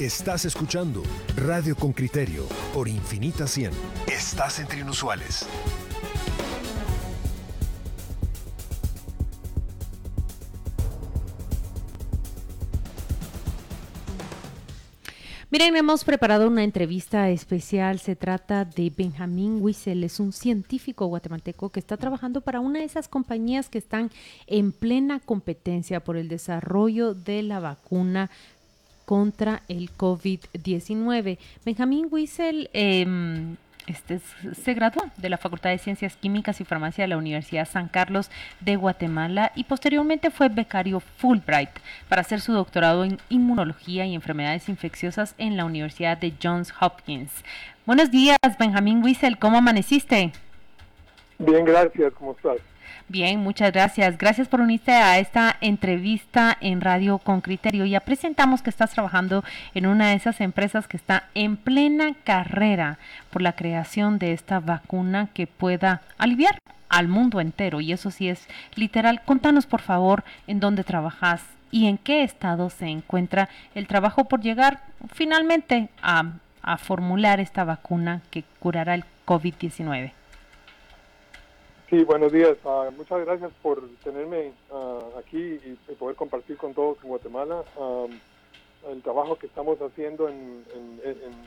Estás escuchando Radio con Criterio por Infinita 100. Estás entre inusuales. Miren, hemos preparado una entrevista especial. Se trata de Benjamín Wiesel. Es un científico guatemalteco que está trabajando para una de esas compañías que están en plena competencia por el desarrollo de la vacuna contra el COVID-19. Benjamín Wiesel em, este, se graduó de la Facultad de Ciencias Químicas y Farmacia de la Universidad San Carlos de Guatemala y posteriormente fue becario Fulbright para hacer su doctorado en inmunología y enfermedades infecciosas en la Universidad de Johns Hopkins. Buenos días, Benjamín Wiesel, ¿cómo amaneciste? Bien, gracias, ¿cómo estás? Bien, muchas gracias. Gracias por unirte a esta entrevista en Radio con Criterio. Ya presentamos que estás trabajando en una de esas empresas que está en plena carrera por la creación de esta vacuna que pueda aliviar al mundo entero. Y eso sí es literal. Contanos, por favor, en dónde trabajas y en qué estado se encuentra el trabajo por llegar finalmente a, a formular esta vacuna que curará el COVID-19. Sí, buenos días. Ah, muchas gracias por tenerme ah, aquí y, poder compartir con todos en Guatemala el trabajo que estamos haciendo en,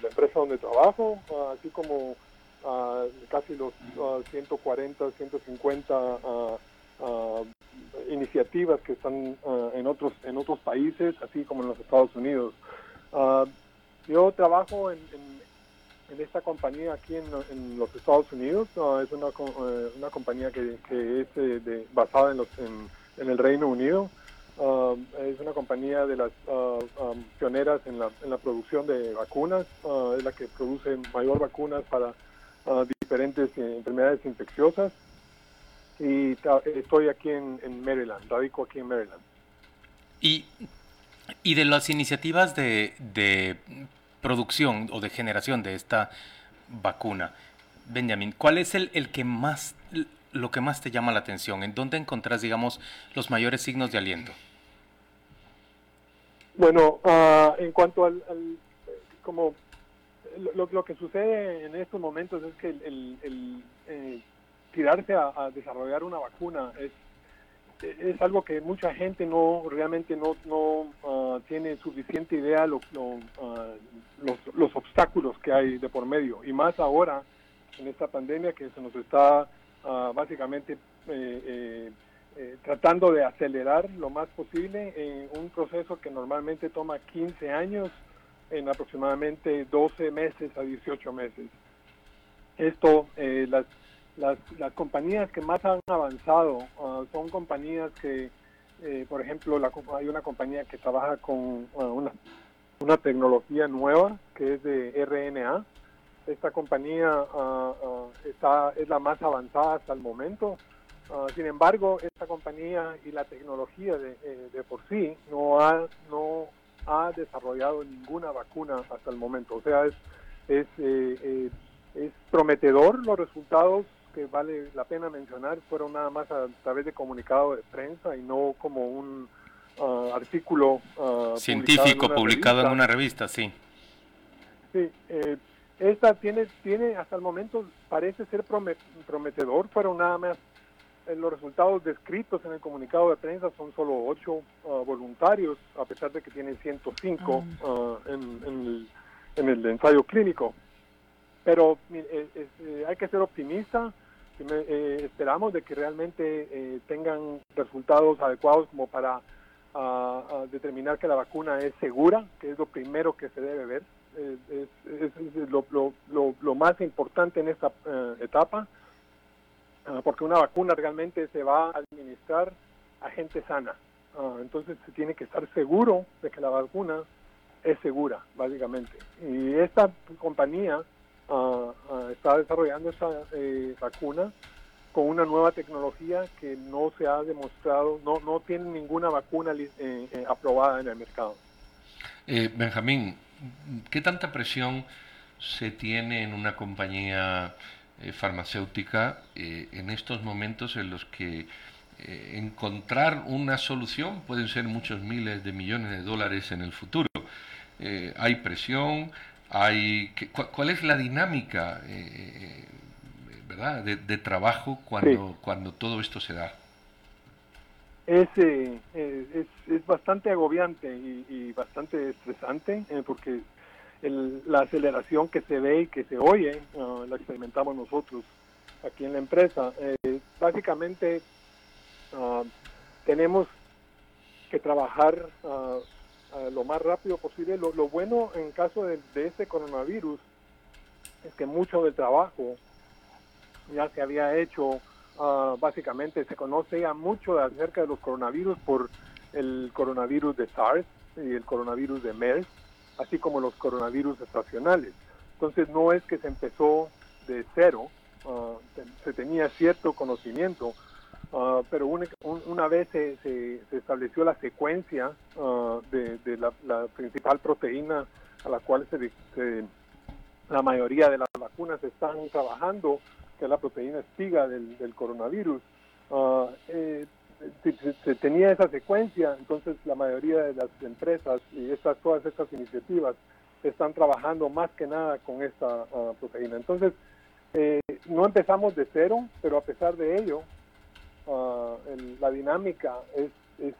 la empresa donde trabajo, ah, así como casi los 140, 150 iniciativas que están en otros en otros países, así como en los Estados Unidos. yo trabajo en en esta compañía aquí en, los Estados Unidos. es una, eh, una compañía que, es eh, basada en, los, en, el Reino Unido. Ah, es una compañía de las uh, pioneras en la, en la, producción de vacunas. es la que produce mayor vacunas para diferentes eh, enfermedades infecciosas. Y estoy aquí en, Maryland, radico aquí en Maryland. Y, y de las iniciativas de, de producción o de generación de esta vacuna. Benjamin, ¿cuál es el, el que más, lo que más te llama la atención? ¿En dónde encontrás, digamos, los mayores signos de aliento? Bueno, uh, en cuanto al, como lo, lo, que sucede en estos momentos es que el, el, eh, tirarse a, desarrollar una vacuna es es algo que mucha gente no realmente no, no uh, tiene suficiente idea lo, uh, los, los, obstáculos que hay de por medio y más ahora en esta pandemia que se nos está uh, básicamente eh, eh, eh, tratando de acelerar lo más posible en un proceso que normalmente toma 15 años en aproximadamente 12 meses a 18 meses. Esto, las las, las compañías que más han avanzado ah, son compañías que, eh, por ejemplo, la, hay una compañía que trabaja con ah, una, una tecnología nueva que es de RNA. Esta compañía ah, está, es la más avanzada hasta el momento. sin embargo, esta compañía y la tecnología de, eh, de por sí no ha, no ha desarrollado ninguna vacuna hasta el momento. O sea, es, es, eh, es prometedor los resultados que vale la pena mencionar fueron nada más a través de comunicado de prensa y no como un uh, artículo uh, científico publicado en, una revista, sí. Sí, eh, esta tiene, tiene hasta el momento parece ser prometedor, fueron nada más eh, los resultados descritos en el comunicado de prensa son solo ocho uh, voluntarios, a pesar de que tiene 105 ah. en, en, el, en el ensayo clínico pero eh, hay que ser optimista. Eh, esperamos de que realmente eh, tengan resultados adecuados como para determinar que la vacuna es segura, que es lo primero que se debe ver. es, lo, más importante en esta etapa, porque una vacuna realmente se va a administrar a gente sana. entonces se tiene que estar seguro de que la vacuna es segura, básicamente. Y esta compañía está desarrollando esta eh, vacuna con una nueva tecnología que no se ha demostrado, no, no tiene ninguna vacuna eh, eh, aprobada en el mercado. Benjamín, ¿qué tanta presión se tiene en una compañía farmacéutica en estos momentos en los que encontrar una solución pueden ser muchos miles de millones de dólares en el futuro? hay presión, hay... ¿Cuál es la dinámica ¿verdad? De, trabajo cuando, cuando todo esto se da? Es, es, es, bastante agobiante y, bastante estresante porque la aceleración que se ve y que se oye ah, la experimentamos nosotros aquí en la empresa. Eh, básicamente ah, tenemos que trabajar ah, lo más rápido posible. Lo, bueno en caso de, este coronavirus es que mucho del trabajo ya se había hecho, básicamente se conoce ya mucho acerca de los coronavirus por el coronavirus de SARS y el coronavirus de MERS así como los coronavirus estacionales. Entonces no es que se empezó de cero, ah, se, tenía cierto conocimiento, ah, pero una, vez se, estableció la secuencia ah, de, la, principal proteína a la cual se, la mayoría de las vacunas están trabajando, que es la proteína espiga del, coronavirus, eh, se, tenía esa secuencia, entonces la mayoría de las empresas y estas, todas estas iniciativas están trabajando más que nada con esta proteína. Entonces, eh, no empezamos de cero, pero a pesar de ello, ah, la dinámica es, es,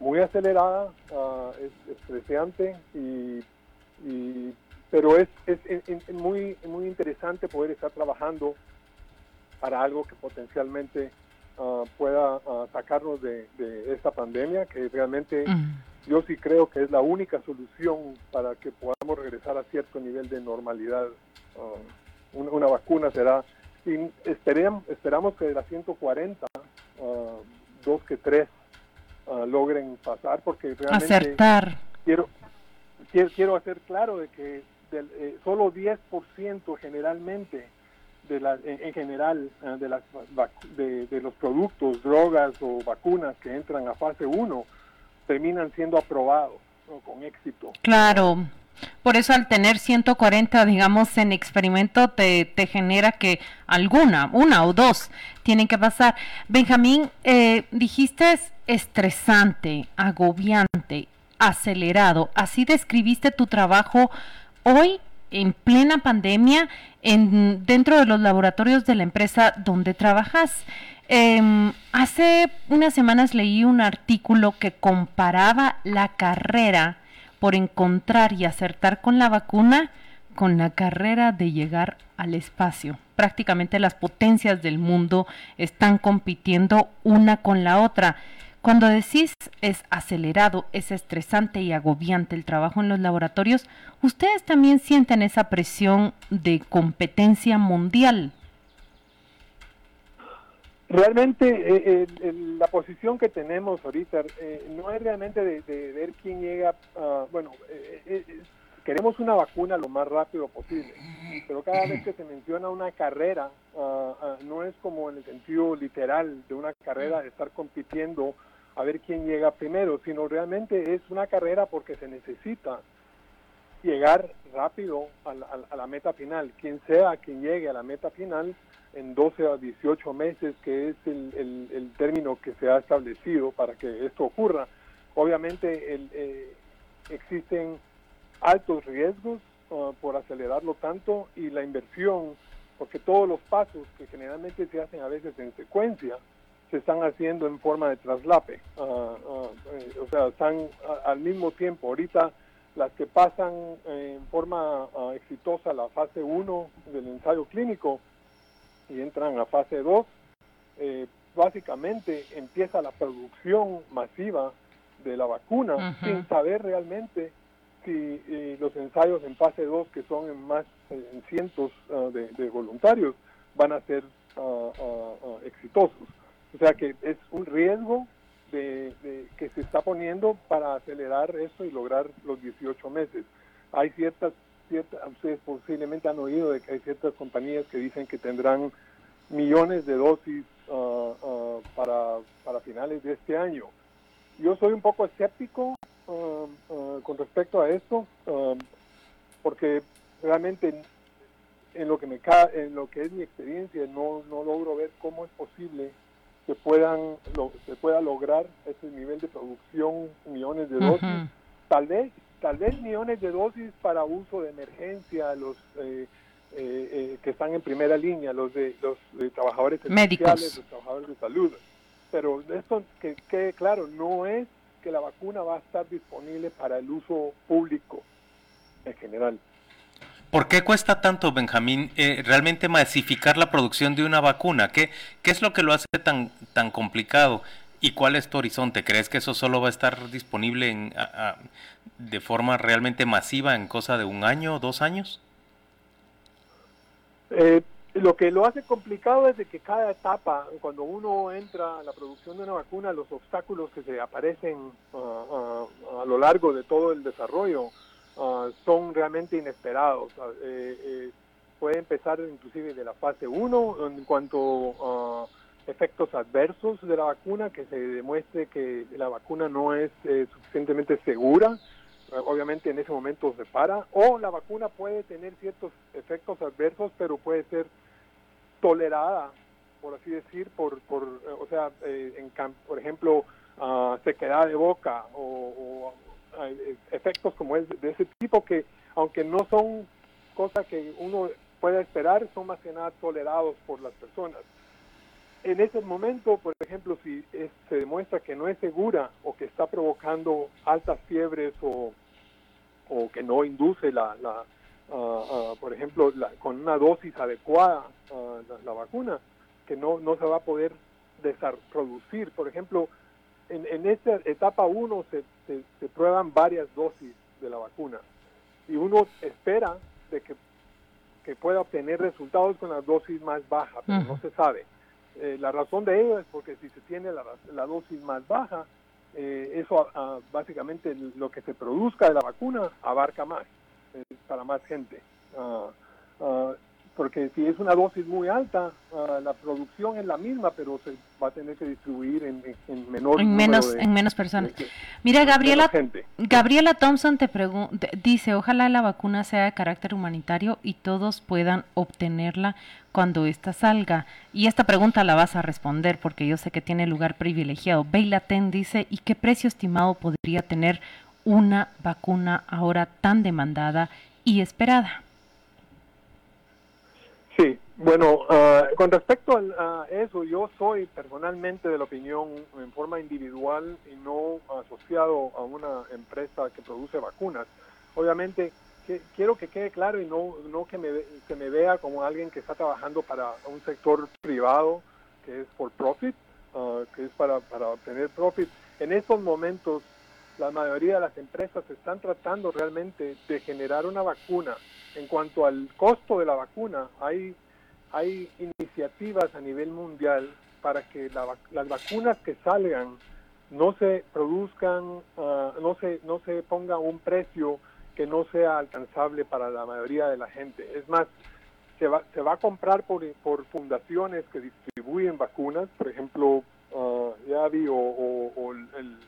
muy acelerada, uh, es estresante, y, pero es, es, es, muy, muy interesante poder estar trabajando para algo que potencialmente Ah, pueda uh, sacarnos de, esta pandemia, que realmente yo sí creo que es la única solución para que podamos regresar a cierto nivel de normalidad. Ah, una, vacuna será, y esperemos, esperamos que de las 140, dos que tres logren pasar, porque realmente Acertar. Quiero, quiero, hacer claro de que del, eh, solo 10% generalmente de la, en, general eh, de, las, de, los productos, drogas o vacunas que entran a fase 1 terminan siendo aprobados con éxito. Claro. Por eso al tener 140, digamos, en experimento, te, te genera que alguna, una o dos, tienen que pasar. Benjamín, eh, dijiste estresante, agobiante, acelerado. Así describiste tu trabajo hoy en plena pandemia en, dentro de los laboratorios de la empresa donde trabajas. Em, hace unas semanas leí un artículo que comparaba la carrera por encontrar y acertar con la vacuna con la carrera de llegar al espacio. Prácticamente las potencias del mundo están compitiendo una con la otra. Cuando decís es acelerado, es estresante y agobiante el trabajo en los laboratorios, ¿ustedes también sienten esa presión de competencia mundial? Realmente eh, eh, la posición que tenemos ahorita eh, no es realmente de, ver quién llega, bueno, queremos una vacuna lo más rápido posible, pero cada vez que se menciona una carrera, no es como en el sentido literal de una carrera de estar compitiendo a ver quién llega primero, sino realmente es una carrera porque se necesita llegar rápido a la, meta final. Quien sea quien llegue a la meta final en 12 a 18 meses, que es el, término que se ha establecido para que esto ocurra. Obviamente eh, existen altos riesgos uh, por acelerarlo tanto y la inversión, porque todos los pasos que generalmente se hacen a veces en secuencia, se están haciendo en forma de traslape. Ah, ah, eh, o sea, están al mismo tiempo. Ahorita las que pasan en forma ah, exitosa la fase 1 del ensayo clínico y entran a fase 2, eh, básicamente empieza la producción masiva de la vacuna sin saber realmente si eh, los ensayos en fase 2, que son en más en cientos de, voluntarios, van a ser exitosos. O sea que es un riesgo de, que se está poniendo para acelerar eso y lograr los 18 meses. Hay ciertas, ciertas, ustedes posiblemente han oído de que hay ciertas compañías que dicen que tendrán millones de dosis ah, ah, para, para finales de este año. Yo soy un poco escéptico ah, con respecto a esto, porque realmente en lo que me en lo que es mi experiencia no, no logro ver cómo es posible que puedan se pueda lograr ese nivel de producción, millones de dosis. Tal vez tal vez millones de dosis para uso de emergencia, los eh, eh, que están en primera línea, los de los trabajadores médicos, los trabajadores de salud. Pero esto que quede claro, no es que la vacuna va a estar disponible para el uso público en general. ¿Por qué cuesta tanto, Benjamín, eh, realmente masificar la producción de una vacuna? ¿Qué, ¿Qué es lo que lo hace tan, tan complicado? ¿Y cuál es tu horizonte? ¿Crees que eso solo va a estar disponible en, de forma realmente masiva en cosa de un año, dos años? Eh, lo que lo hace complicado es de que cada etapa, cuando uno entra a la producción de una vacuna, los obstáculos que se aparecen ah, ah, a lo largo de todo el desarrollo, Ah, son realmente inesperados. Eh, eh, puede empezar inclusive de la fase 1 en cuanto a efectos adversos de la vacuna, que se demuestre que la vacuna no es eh, suficientemente segura, obviamente en ese momento se para, o la vacuna puede tener ciertos efectos adversos, pero puede ser tolerada, por así decir, por, por o sea, en, por ejemplo, uh, sequedad de boca o, eh, efectos como es de ese tipo que, aunque no son cosas que uno pueda esperar, son más que nada tolerados por las personas. En ese momento, por ejemplo, si se demuestra que no es segura o que está provocando altas fiebres o, o que no induce la, la ah, por ejemplo, con una dosis adecuada uh, la, vacuna, que no, no se va a poder producir. Por ejemplo, en, en esta etapa 1 se, se, prueban varias dosis de la vacuna y uno espera de que, que pueda obtener resultados con la dosis más baja, pero no se sabe. Eh, la razón de ello es porque si se tiene la, la dosis más baja, eh, eso ah, básicamente lo que se produzca de la vacuna abarca más, eh, para más gente. Uh, porque si es una dosis muy alta, ah, la producción es la misma, pero se va a tener que distribuir en, menor en menos en menos personas. Mira, Gabriela Gabriela Thompson te dice, ojalá la vacuna sea de carácter humanitario y todos puedan obtenerla cuando ésta salga. Y esta pregunta la vas a responder porque yo sé que tiene lugar privilegiado. Beila Ten dice, ¿y qué precio estimado podría tener una vacuna ahora tan demandada y esperada? Sí, bueno, ah, con respecto a, eso, yo soy personalmente de la opinión en forma individual y no asociado a una empresa que produce vacunas. Obviamente, que, quiero que quede claro y no, no que me, se me vea como alguien que está trabajando para un sector privado que es por profit, ah, que es para, para obtener profit. En estos momentos, la mayoría de las empresas están tratando realmente de generar una vacuna en cuanto al costo de la vacuna, hay, hay iniciativas a nivel mundial para que las vacunas que salgan no se produzcan, ah, no, se, no se ponga un precio que no sea alcanzable para la mayoría de la gente. Es más, se va, se va a comprar por, por fundaciones que distribuyen vacunas, por ejemplo, uh, Yavi o, el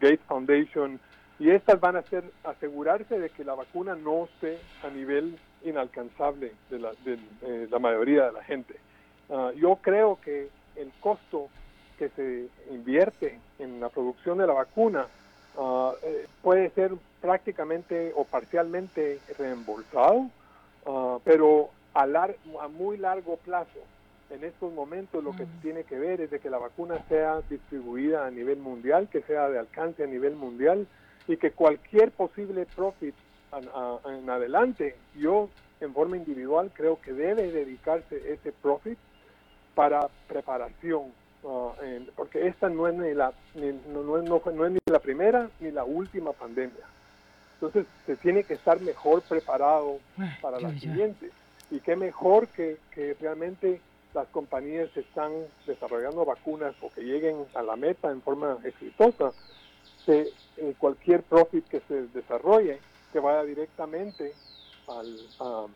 Gates Foundation y estas van a ser asegurarse de que la vacuna no esté a nivel inalcanzable de la, de, eh, la mayoría de la gente. Ah, yo creo que el costo que se invierte en la producción de la vacuna ah, eh, puede ser prácticamente o parcialmente reembolsado, uh, pero a, a muy largo plazo. En estos momentos lo que se tiene que ver es de que la vacuna sea distribuida a nivel mundial, que sea de alcance a nivel mundial y que cualquier posible profit en adelante, yo en forma individual creo que debe dedicarse ese profit para preparación, uh, porque esta no es ni la no, no, es ni la primera ni la última pandemia. Entonces se tiene que estar mejor preparado para la siguiente. Y qué mejor que, que realmente las compañías están desarrollando vacunas o que lleguen a la meta en forma exitosa, se eh, cualquier profit que se desarrolle que vaya directamente a,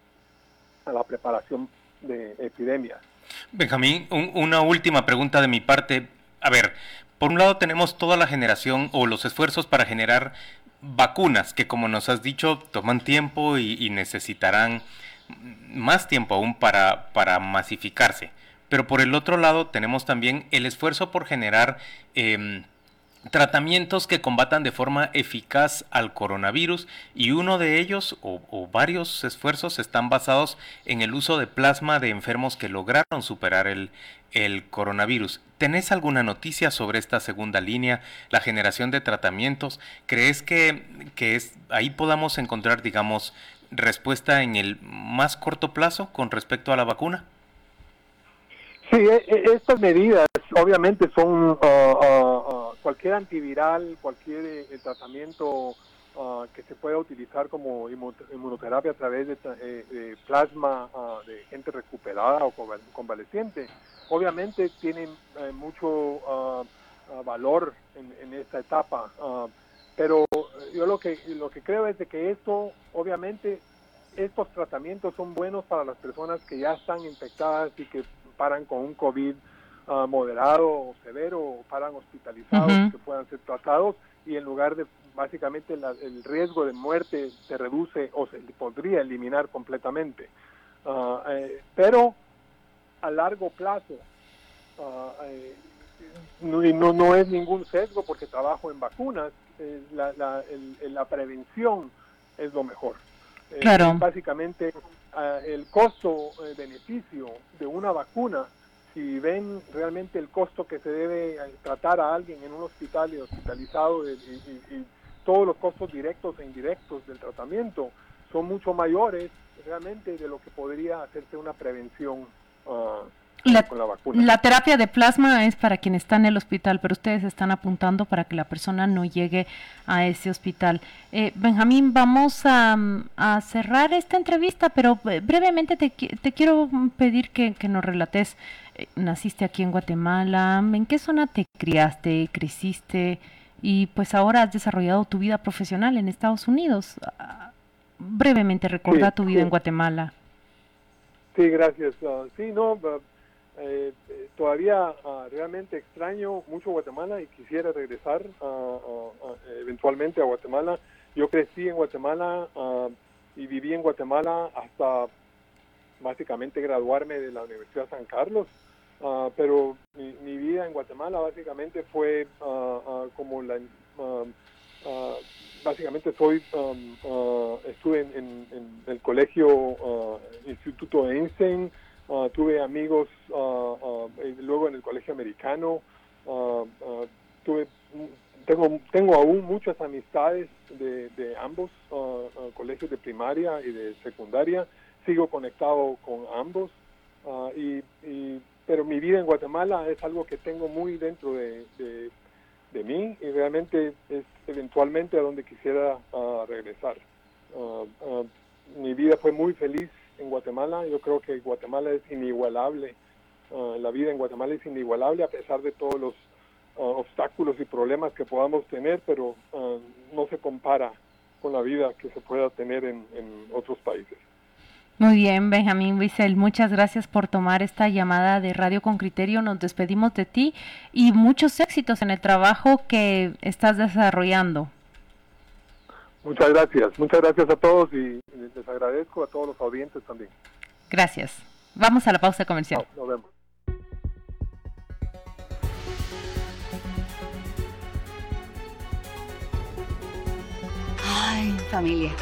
la preparación de epidemias. Benjamín, una última pregunta de mi parte. A ver, por un lado tenemos toda la generación o los esfuerzos para generar vacunas que como nos has dicho toman tiempo y, necesitarán más tiempo aún para, para masificarse. Pero por el otro lado tenemos también el esfuerzo por generar em, tratamientos que combatan de forma eficaz al coronavirus y uno de ellos o, varios esfuerzos están basados en el uso de plasma de enfermos que lograron superar el, el coronavirus. ¿Tenés alguna noticia sobre esta segunda línea, la generación de tratamientos? ¿Crees que, que es, ahí podamos encontrar, digamos, respuesta en el más corto plazo con respecto a la vacuna? Sí, e, e, estas medidas obviamente son cualquier antiviral, cualquier eh, tratamiento que se pueda utilizar como inmunoterapia a través de, eh, plasma de gente recuperada o convaleciente, obviamente tienen eh, mucho valor en, en, esta etapa. pero yo lo que lo que creo es de que esto, obviamente, estos tratamientos son buenos para las personas que ya están infectadas y que paran con un COVID ah, moderado o severo o paran hospitalizados que puedan ser tratados y en lugar de básicamente el riesgo de muerte se reduce o se podría eliminar completamente. Ah, eh, pero a largo plazo, uh, no, no, es ningún sesgo porque trabajo en vacunas, eh, la, la, la, prevención es lo mejor. Claro. básicamente el costo-beneficio eh, de una vacuna, si ven realmente el costo que se debe eh, tratar a alguien en un hospital y hospitalizado y, todos los costos directos e indirectos del tratamiento son mucho mayores realmente de lo que podría hacerse una prevención uh, la, la, terapia de plasma es para quien está en el hospital, pero ustedes están apuntando para que la persona no llegue a ese hospital. Eh, Benjamín, vamos a, cerrar esta entrevista, pero eh, brevemente te, te quiero pedir que, nos relates. Eh, naciste aquí en Guatemala, ¿en qué zona te criaste, creciste y pues ahora has desarrollado tu vida profesional en Estados Unidos? Ah, brevemente, recuerda tu vida en Guatemala. Sí, gracias. Ah, sí, no, eh, todavía ah, realmente extraño mucho Guatemala y quisiera regresar eventualmente a Guatemala. Yo crecí en Guatemala ah, y viví en Guatemala hasta básicamente graduarme de la Universidad San Carlos. Ah, pero mi, vida en Guatemala básicamente fue como la básicamente soy estuve en, el colegio Instituto Einstein Ah, tuve amigos uh, luego en el colegio americano, tuve, tengo, tengo aún muchas amistades de, de ambos colegios de primaria y de secundaria, sigo conectado con ambos, y, pero mi vida en Guatemala es algo que tengo muy dentro de, de, mí y realmente es eventualmente a donde quisiera regresar. mi vida fue muy feliz en Guatemala. Yo creo que Guatemala es inigualable. Ah, la vida en Guatemala es inigualable a pesar de todos los ah, obstáculos y problemas que podamos tener, pero ah, no se compara con la vida que se pueda tener en, otros países. Muy bien, Benjamín Wiesel, muchas gracias por tomar esta llamada de Radio con Criterio. Nos despedimos de ti y muchos éxitos en el trabajo que estás desarrollando. Muchas gracias, muchas gracias a todos y les agradezco a todos los audientes también. Gracias. Vamos a la pausa comercial. nos vemos. Ay, familia.